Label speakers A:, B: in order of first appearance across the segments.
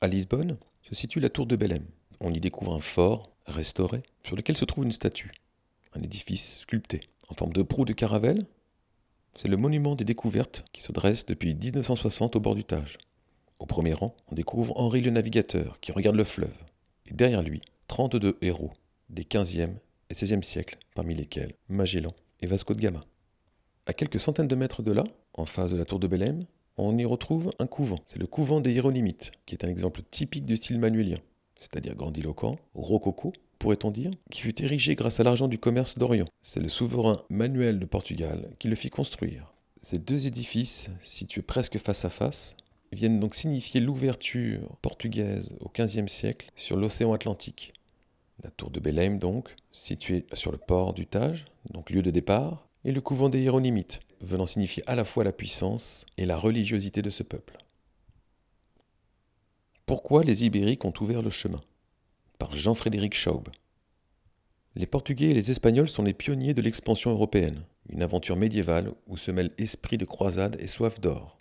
A: À Lisbonne se situe la tour de Belém. On y découvre un fort restauré sur lequel se trouve une statue, un édifice sculpté en forme de proue de caravelle. C'est le monument des découvertes qui se dresse depuis 1960 au bord du Tage. Au premier rang, on découvre Henri le Navigateur qui regarde le fleuve. Et derrière lui, 32 héros des 15e et 16e siècles, parmi lesquels Magellan et Vasco de Gama. À quelques centaines de mètres de là, en face de la tour de Belém, on y retrouve un couvent. C'est le couvent des Hiéronymites, qui est un exemple typique du style manuélien, c'est-à-dire grandiloquent, rococo, pourrait-on dire, qui fut érigé grâce à l'argent du commerce d'Orient. C'est le souverain Manuel de Portugal qui le fit construire. Ces deux édifices, situés presque face à face, viennent donc signifier l'ouverture portugaise au XVe siècle sur l'océan Atlantique. La tour de Belém, donc, située sur le port du Tage, donc lieu de départ, et le couvent des Hiéronymites, venant signifier à la fois la puissance et la religiosité de ce peuple. Pourquoi les Ibériques ont ouvert le chemin? Par Jean-Frédéric Schaub. Les Portugais et les Espagnols sont les pionniers de l'expansion européenne, une aventure médiévale où se mêlent esprit de croisade et soif d'or.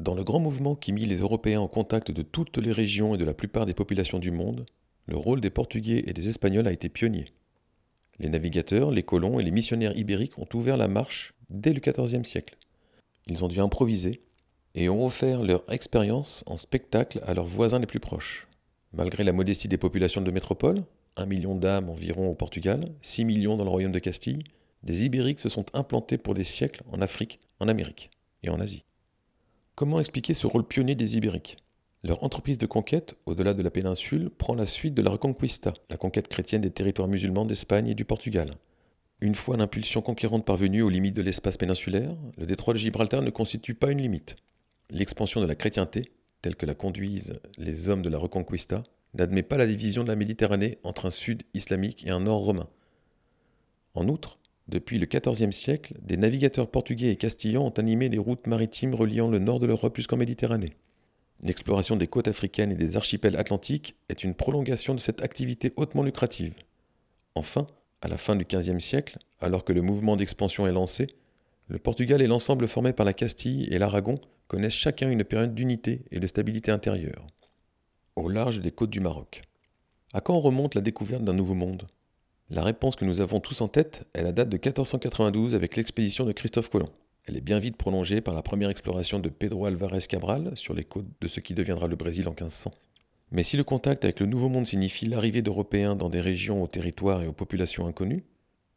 A: Dans le grand mouvement qui mit les Européens en contact de toutes les régions et de la plupart des populations du monde, le rôle des Portugais et des Espagnols a été pionnier. Les navigateurs, les colons et les missionnaires ibériques ont ouvert la marche dès le XIVe siècle. Ils ont dû improviser et ont offert leur expérience en spectacle à leurs voisins les plus proches. Malgré la modestie des populations de métropole, 1 million d'âmes environ au Portugal, 6 millions dans le royaume de Castille, des Ibériques se sont implantés pour des siècles en Afrique, en Amérique et en Asie. Comment expliquer ce rôle pionnier des Ibériques? Leur entreprise de conquête, au-delà de la péninsule, prend la suite de la Reconquista, la conquête chrétienne des territoires musulmans d'Espagne et du Portugal. Une fois l'impulsion conquérante parvenue aux limites de l'espace péninsulaire, le détroit de Gibraltar ne constitue pas une limite. L'expansion de la chrétienté, telle que la conduisent les hommes de la Reconquista, n'admet pas la division de la Méditerranée entre un sud islamique et un nord romain. En outre, depuis le XIVe siècle, des navigateurs portugais et castillans ont animé les routes maritimes reliant le nord de l'Europe jusqu'en Méditerranée. L'exploration des côtes africaines et des archipels atlantiques est une prolongation de cette activité hautement lucrative. Enfin, à la fin du XVe siècle, alors que le mouvement d'expansion est lancé, le Portugal et l'ensemble formé par la Castille et l'Aragon connaissent chacun une période d'unité et de stabilité intérieure. Au large des côtes du Maroc. À quand remonte la découverte d'un nouveau monde? La réponse que nous avons tous en tête est la date de 1492 avec l'expédition de Christophe Colomb. Elle est bien vite prolongée par la première exploration de Pedro Alvarez Cabral sur les côtes de ce qui deviendra le Brésil en 1500. Mais si le contact avec le Nouveau Monde signifie l'arrivée d'Européens dans des régions aux territoires et aux populations inconnues,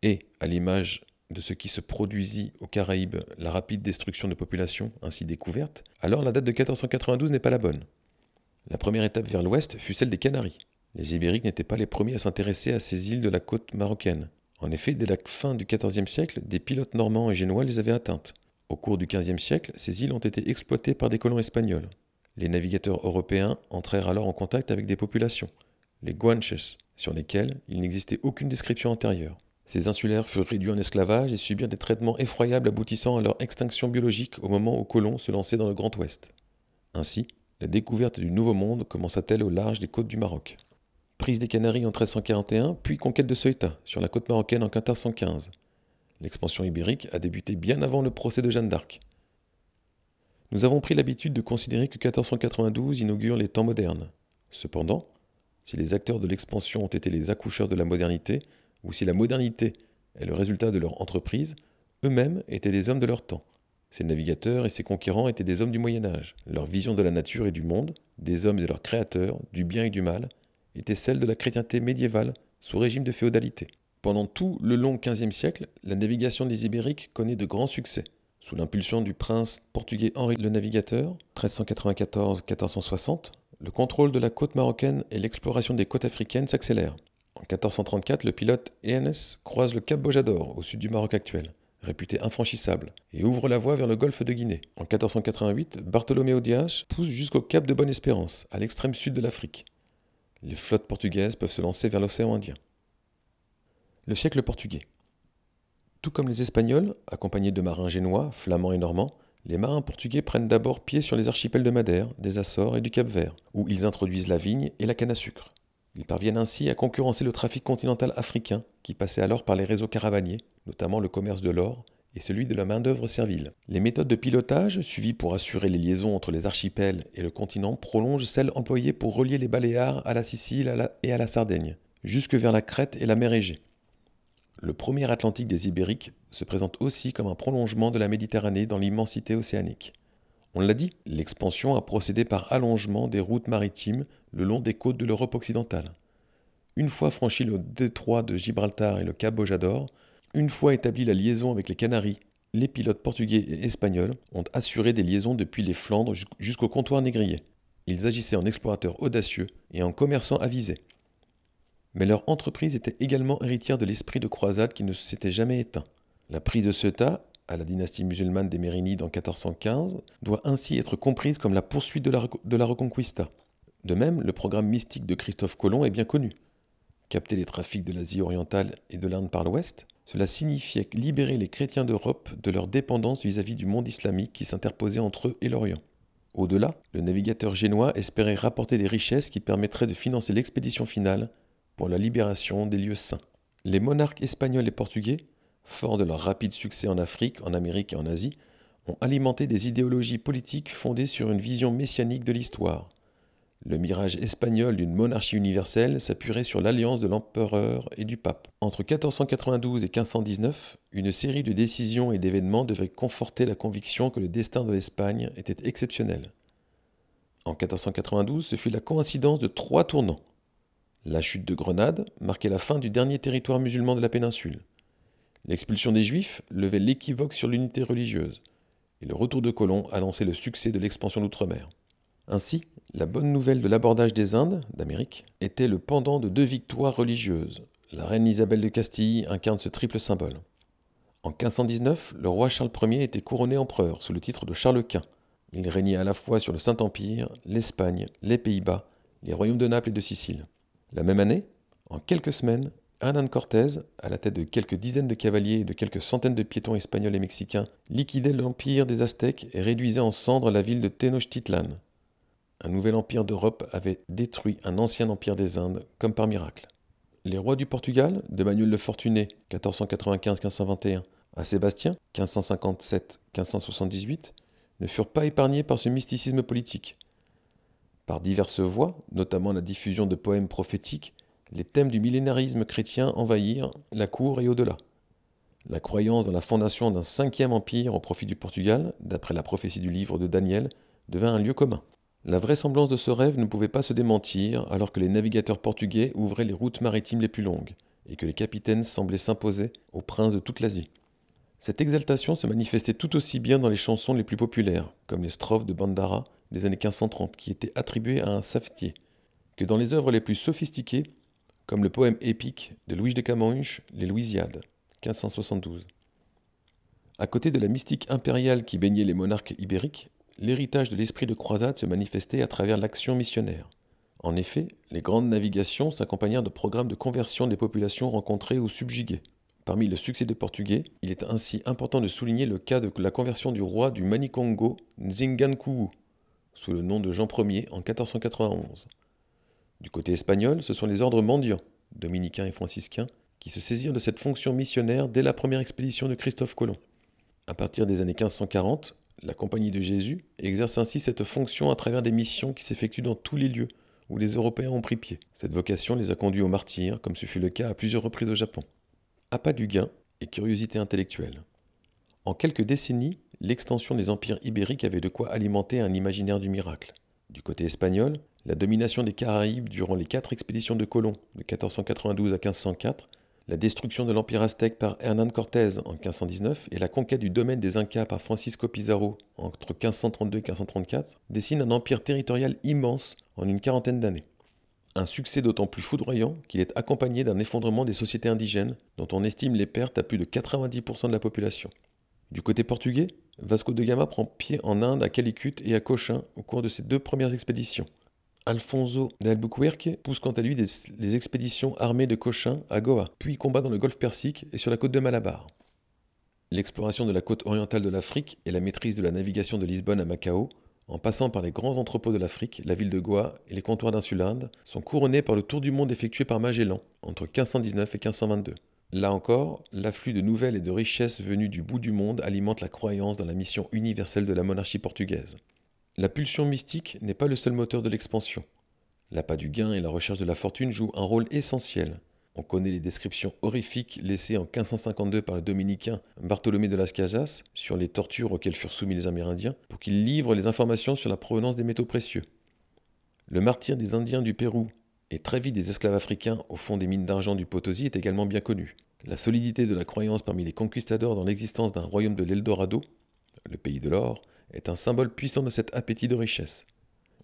A: et, à l'image de ce qui se produisit aux Caraïbes, la rapide destruction de populations ainsi découvertes, alors la date de 1492 n'est pas la bonne. La première étape vers l'ouest fut celle des Canaries. Les Ibériques n'étaient pas les premiers à s'intéresser à ces îles de la côte marocaine. En effet, dès la fin du XIVe siècle, des pilotes normands et génois les avaient atteintes. Au cours du XVe siècle, ces îles ont été exploitées par des colons espagnols. Les navigateurs européens entrèrent alors en contact avec des populations, les Guanches, sur lesquelles il n'existait aucune description antérieure. Ces insulaires furent réduits en esclavage et subirent des traitements effroyables aboutissant à leur extinction biologique au moment où Colomb se lançait dans le Grand Ouest. Ainsi, la découverte du Nouveau Monde commença-t-elle au large des côtes du Maroc prise des Canaries en 1341, puis conquête de Ceuta, sur la côte marocaine en 1415. L'expansion ibérique a débuté bien avant le procès de Jeanne d'Arc. Nous avons pris l'habitude de considérer que 1492 inaugure les temps modernes. Cependant, si les acteurs de l'expansion ont été les accoucheurs de la modernité, ou si la modernité est le résultat de leur entreprise, eux-mêmes étaient des hommes de leur temps. Ces navigateurs et ces conquérants étaient des hommes du Moyen Âge. Leur vision de la nature et du monde, des hommes et leurs créateurs, du bien et du mal, était celle de la chrétienté médiévale sous régime de féodalité. Pendant tout le long XVe siècle, la navigation des Ibériques connaît de grands succès. Sous l'impulsion du prince portugais Henri le Navigateur, 1394-1460, le contrôle de la côte marocaine et l'exploration des côtes africaines s'accélèrent. En 1434, le pilote ENS croise le cap Bojador, au sud du Maroc actuel, réputé infranchissable, et ouvre la voie vers le golfe de Guinée. En 1488, Bartholoméo Dias pousse jusqu'au cap de Bonne-Espérance, à l'extrême sud de l'Afrique les flottes portugaises peuvent se lancer vers l'océan Indien. Le siècle portugais. Tout comme les Espagnols, accompagnés de marins génois, flamands et normands, les marins portugais prennent d'abord pied sur les archipels de Madère, des Açores et du Cap-Vert, où ils introduisent la vigne et la canne à sucre. Ils parviennent ainsi à concurrencer le trafic continental africain qui passait alors par les réseaux caravaniers, notamment le commerce de l'or et celui de la main-d'œuvre servile. Les méthodes de pilotage suivies pour assurer les liaisons entre les archipels et le continent prolongent celles employées pour relier les Baléares à la Sicile et à la Sardaigne, jusque vers la Crète et la mer Égée. Le premier Atlantique des Ibériques se présente aussi comme un prolongement de la Méditerranée dans l'immensité océanique. On l'a dit, l'expansion a procédé par allongement des routes maritimes le long des côtes de l'Europe occidentale. Une fois franchi le détroit de Gibraltar et le cap Bojador, une fois établie la liaison avec les Canaries, les pilotes portugais et espagnols ont assuré des liaisons depuis les Flandres jusqu'au comptoir négrier. Ils agissaient en explorateurs audacieux et en commerçants avisés. Mais leur entreprise était également héritière de l'esprit de croisade qui ne s'était jamais éteint. La prise de Ceuta, à la dynastie musulmane des Mérinides en 1415, doit ainsi être comprise comme la poursuite de la, de la Reconquista. De même, le programme mystique de Christophe Colomb est bien connu. Capter les trafics de l'Asie orientale et de l'Inde par l'ouest, cela signifiait libérer les chrétiens d'Europe de leur dépendance vis-à-vis du monde islamique qui s'interposait entre eux et l'Orient. Au-delà, le navigateur génois espérait rapporter des richesses qui permettraient de financer l'expédition finale pour la libération des lieux saints. Les monarques espagnols et portugais, forts de leur rapide succès en Afrique, en Amérique et en Asie, ont alimenté des idéologies politiques fondées sur une vision messianique de l'histoire, le mirage espagnol d'une monarchie universelle s'appuierait sur l'alliance de l'empereur et du pape. Entre 1492 et 1519, une série de décisions et d'événements devaient conforter la conviction que le destin de l'Espagne était exceptionnel. En 1492, ce fut la coïncidence de trois tournants. La chute de Grenade marquait la fin du dernier territoire musulman de la péninsule. L'expulsion des Juifs levait l'équivoque sur l'unité religieuse. Et le retour de Colomb annonçait le succès de l'expansion d'outre-mer. Ainsi, la bonne nouvelle de l'abordage des Indes, d'Amérique, était le pendant de deux victoires religieuses. La reine Isabelle de Castille incarne ce triple symbole. En 1519, le roi Charles Ier était couronné empereur sous le titre de Charles Quint. Il régnait à la fois sur le Saint-Empire, l'Espagne, les Pays-Bas, les royaumes de Naples et de Sicile. La même année, en quelques semaines, Hernán Cortés, à la tête de quelques dizaines de cavaliers et de quelques centaines de piétons espagnols et mexicains, liquidait l'empire des Aztèques et réduisait en cendres la ville de Tenochtitlan, un nouvel empire d'Europe avait détruit un ancien empire des Indes, comme par miracle. Les rois du Portugal, de Manuel le Fortuné, 1495-1521, à Sébastien, 1557-1578, ne furent pas épargnés par ce mysticisme politique. Par diverses voies, notamment la diffusion de poèmes prophétiques, les thèmes du millénarisme chrétien envahirent la cour et au-delà. La croyance dans la fondation d'un cinquième empire au profit du Portugal, d'après la prophétie du livre de Daniel, devint un lieu commun. La vraisemblance de ce rêve ne pouvait pas se démentir alors que les navigateurs portugais ouvraient les routes maritimes les plus longues et que les capitaines semblaient s'imposer aux princes de toute l'Asie. Cette exaltation se manifestait tout aussi bien dans les chansons les plus populaires, comme les strophes de Bandara des années 1530 qui étaient attribuées à un savetier, que dans les œuvres les plus sophistiquées, comme le poème épique de Louis de Camões, Les Louisiades, 1572. À côté de la mystique impériale qui baignait les monarques ibériques, l'héritage de l'esprit de croisade se manifestait à travers l'action missionnaire. En effet, les grandes navigations s'accompagnèrent de programmes de conversion des populations rencontrées ou subjuguées. Parmi le succès des Portugais, il est ainsi important de souligner le cas de la conversion du roi du Manicongo, Nzingankuu, sous le nom de Jean Ier en 1491. Du côté espagnol, ce sont les ordres mendiants, dominicains et franciscains, qui se saisirent de cette fonction missionnaire dès la première expédition de Christophe Colomb. À partir des années 1540, la Compagnie de Jésus exerce ainsi cette fonction à travers des missions qui s'effectuent dans tous les lieux où les Européens ont pris pied. Cette vocation les a conduits au martyr, comme ce fut le cas à plusieurs reprises au Japon. Appât du gain et curiosité intellectuelle. En quelques décennies, l'extension des empires ibériques avait de quoi alimenter un imaginaire du miracle. Du côté espagnol, la domination des Caraïbes durant les quatre expéditions de Colomb de 1492 à 1504 la destruction de l'Empire aztèque par Hernán Cortés en 1519 et la conquête du domaine des Incas par Francisco Pizarro entre 1532 et 1534 dessinent un empire territorial immense en une quarantaine d'années. Un succès d'autant plus foudroyant qu'il est accompagné d'un effondrement des sociétés indigènes dont on estime les pertes à plus de 90% de la population. Du côté portugais, Vasco de Gama prend pied en Inde à Calicut et à Cochin au cours de ses deux premières expéditions. Alfonso d'Albuquerque pousse quant à lui les expéditions armées de Cochin à Goa, puis combat dans le golfe Persique et sur la côte de Malabar. L'exploration de la côte orientale de l'Afrique et la maîtrise de la navigation de Lisbonne à Macao, en passant par les grands entrepôts de l'Afrique, la ville de Goa et les comptoirs d'Insulinde, sont couronnés par le tour du monde effectué par Magellan entre 1519 et 1522. Là encore, l'afflux de nouvelles et de richesses venues du bout du monde alimente la croyance dans la mission universelle de la monarchie portugaise. La pulsion mystique n'est pas le seul moteur de l'expansion. L'appât du gain et la recherche de la fortune jouent un rôle essentiel. On connaît les descriptions horrifiques laissées en 1552 par le dominicain Bartholomé de las Casas sur les tortures auxquelles furent soumis les Amérindiens pour qu'ils livrent les informations sur la provenance des métaux précieux. Le martyr des Indiens du Pérou et très vite des esclaves africains au fond des mines d'argent du Potosi est également bien connu. La solidité de la croyance parmi les conquistadors dans l'existence d'un royaume de l'Eldorado, le pays de l'or, est un symbole puissant de cet appétit de richesse.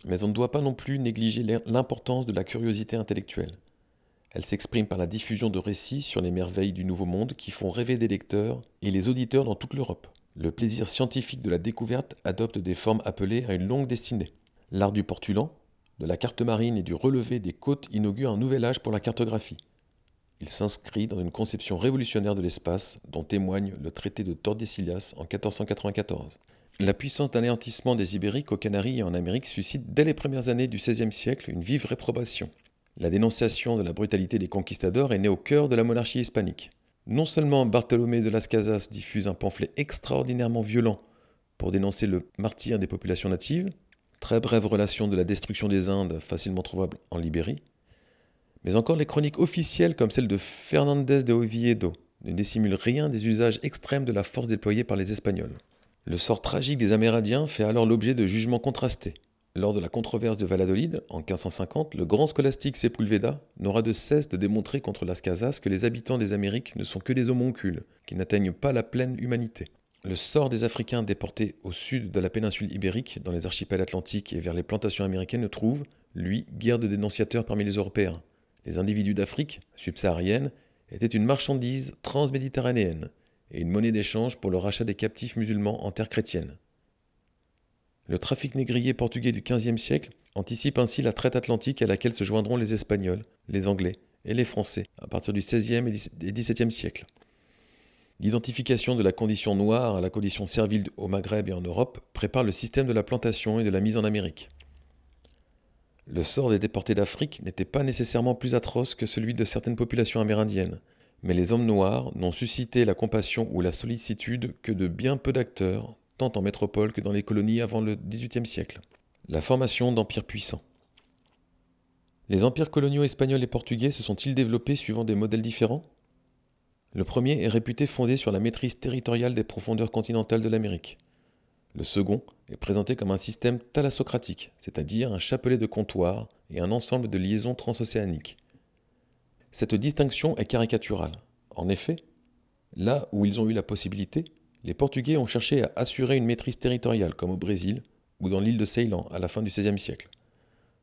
A: Mais on ne doit pas non plus négliger l'importance de la curiosité intellectuelle. Elle s'exprime par la diffusion de récits sur les merveilles du Nouveau Monde qui font rêver des lecteurs et les auditeurs dans toute l'Europe. Le plaisir scientifique de la découverte adopte des formes appelées à une longue destinée. L'art du portulan, de la carte marine et du relevé des côtes inaugure un nouvel âge pour la cartographie. Il s'inscrit dans une conception révolutionnaire de l'espace dont témoigne le traité de Tordesillas en 1494. La puissance d'anéantissement des Ibériques aux Canaries et en Amérique suscite dès les premières années du XVIe siècle une vive réprobation. La dénonciation de la brutalité des conquistadors est née au cœur de la monarchie hispanique. Non seulement Bartholomé de las Casas diffuse un pamphlet extraordinairement violent pour dénoncer le martyr des populations natives, très brève relation de la destruction des Indes facilement trouvable en Libérie, mais encore les chroniques officielles comme celle de Fernandez de Oviedo ne dissimulent rien des usages extrêmes de la force déployée par les Espagnols. Le sort tragique des Amérindiens fait alors l'objet de jugements contrastés. Lors de la controverse de Valladolid, en 1550, le grand scolastique Sepulveda n'aura de cesse de démontrer contre Las Casas que les habitants des Amériques ne sont que des homoncules, qui n'atteignent pas la pleine humanité. Le sort des Africains déportés au sud de la péninsule ibérique, dans les archipels atlantiques et vers les plantations américaines, ne trouve, lui, guère de dénonciateurs parmi les Européens. Les individus d'Afrique subsaharienne étaient une marchandise transméditerranéenne et une monnaie d'échange pour le rachat des captifs musulmans en terre chrétienne. Le trafic négrier portugais du XVe siècle anticipe ainsi la traite atlantique à laquelle se joindront les Espagnols, les Anglais et les Français à partir du XVIe et XVIIe siècle. L'identification de la condition noire à la condition servile au Maghreb et en Europe prépare le système de la plantation et de la mise en Amérique. Le sort des déportés d'Afrique n'était pas nécessairement plus atroce que celui de certaines populations amérindiennes, mais les hommes noirs n'ont suscité la compassion ou la sollicitude que de bien peu d'acteurs tant en métropole que dans les colonies avant le XVIIIe siècle. La formation d'empires puissants. Les empires coloniaux espagnols et portugais se sont-ils développés suivant des modèles différents? Le premier est réputé fondé sur la maîtrise territoriale des profondeurs continentales de l'Amérique. Le second est présenté comme un système thalassocratique, c'est-à-dire un chapelet de comptoirs et un ensemble de liaisons transocéaniques. Cette distinction est caricaturale. En effet, là où ils ont eu la possibilité, les Portugais ont cherché à assurer une maîtrise territoriale, comme au Brésil ou dans l'île de Ceylan à la fin du XVIe siècle.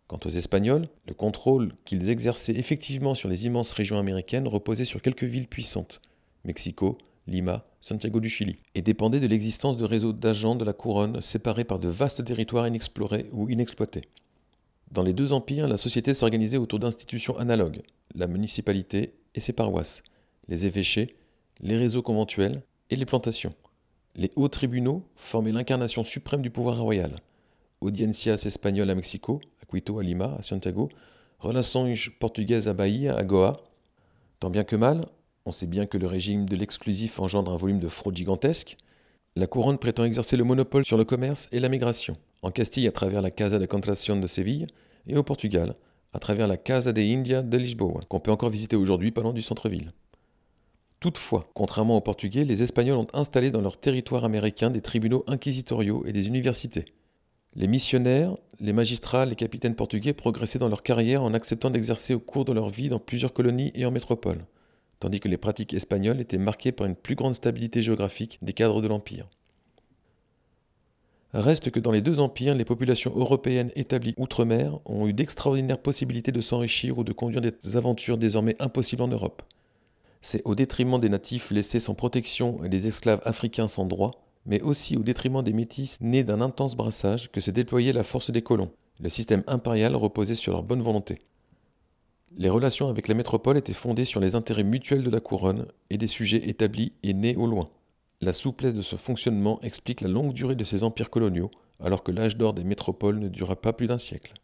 A: Quant aux Espagnols, le contrôle qu'ils exerçaient effectivement sur les immenses régions américaines reposait sur quelques villes puissantes, Mexico, Lima, Santiago du Chili, et dépendait de l'existence de réseaux d'agents de la couronne séparés par de vastes territoires inexplorés ou inexploités. Dans les deux empires, la société s'organisait autour d'institutions analogues, la municipalité et ses paroisses, les évêchés, les réseaux conventuels et les plantations. Les hauts tribunaux formaient l'incarnation suprême du pouvoir royal. Audiencias espagnoles à Mexico, à Quito, à Lima, à Santiago, relations portugaises à Bahia, à Goa. Tant bien que mal, on sait bien que le régime de l'exclusif engendre un volume de fraude gigantesque. La couronne prétend exercer le monopole sur le commerce et la migration. En Castille, à travers la Casa de Contratación de Séville, et au Portugal, à travers la Casa de India de Lisboa, qu'on peut encore visiter aujourd'hui pas loin du centre-ville. Toutefois, contrairement aux Portugais, les Espagnols ont installé dans leur territoire américain des tribunaux inquisitoriaux et des universités. Les missionnaires, les magistrats, les capitaines portugais progressaient dans leur carrière en acceptant d'exercer au cours de leur vie dans plusieurs colonies et en métropole, tandis que les pratiques espagnoles étaient marquées par une plus grande stabilité géographique des cadres de l'Empire. Reste que dans les deux empires, les populations européennes établies outre-mer ont eu d'extraordinaires possibilités de s'enrichir ou de conduire des aventures désormais impossibles en Europe. C'est au détriment des natifs laissés sans protection et des esclaves africains sans droit, mais aussi au détriment des métis nés d'un intense brassage que s'est déployée la force des colons. Le système impérial reposait sur leur bonne volonté. Les relations avec la métropole étaient fondées sur les intérêts mutuels de la couronne et des sujets établis et nés au loin. La souplesse de ce fonctionnement explique la longue durée de ces empires coloniaux, alors que l'âge d'or des métropoles ne dura pas plus d'un siècle.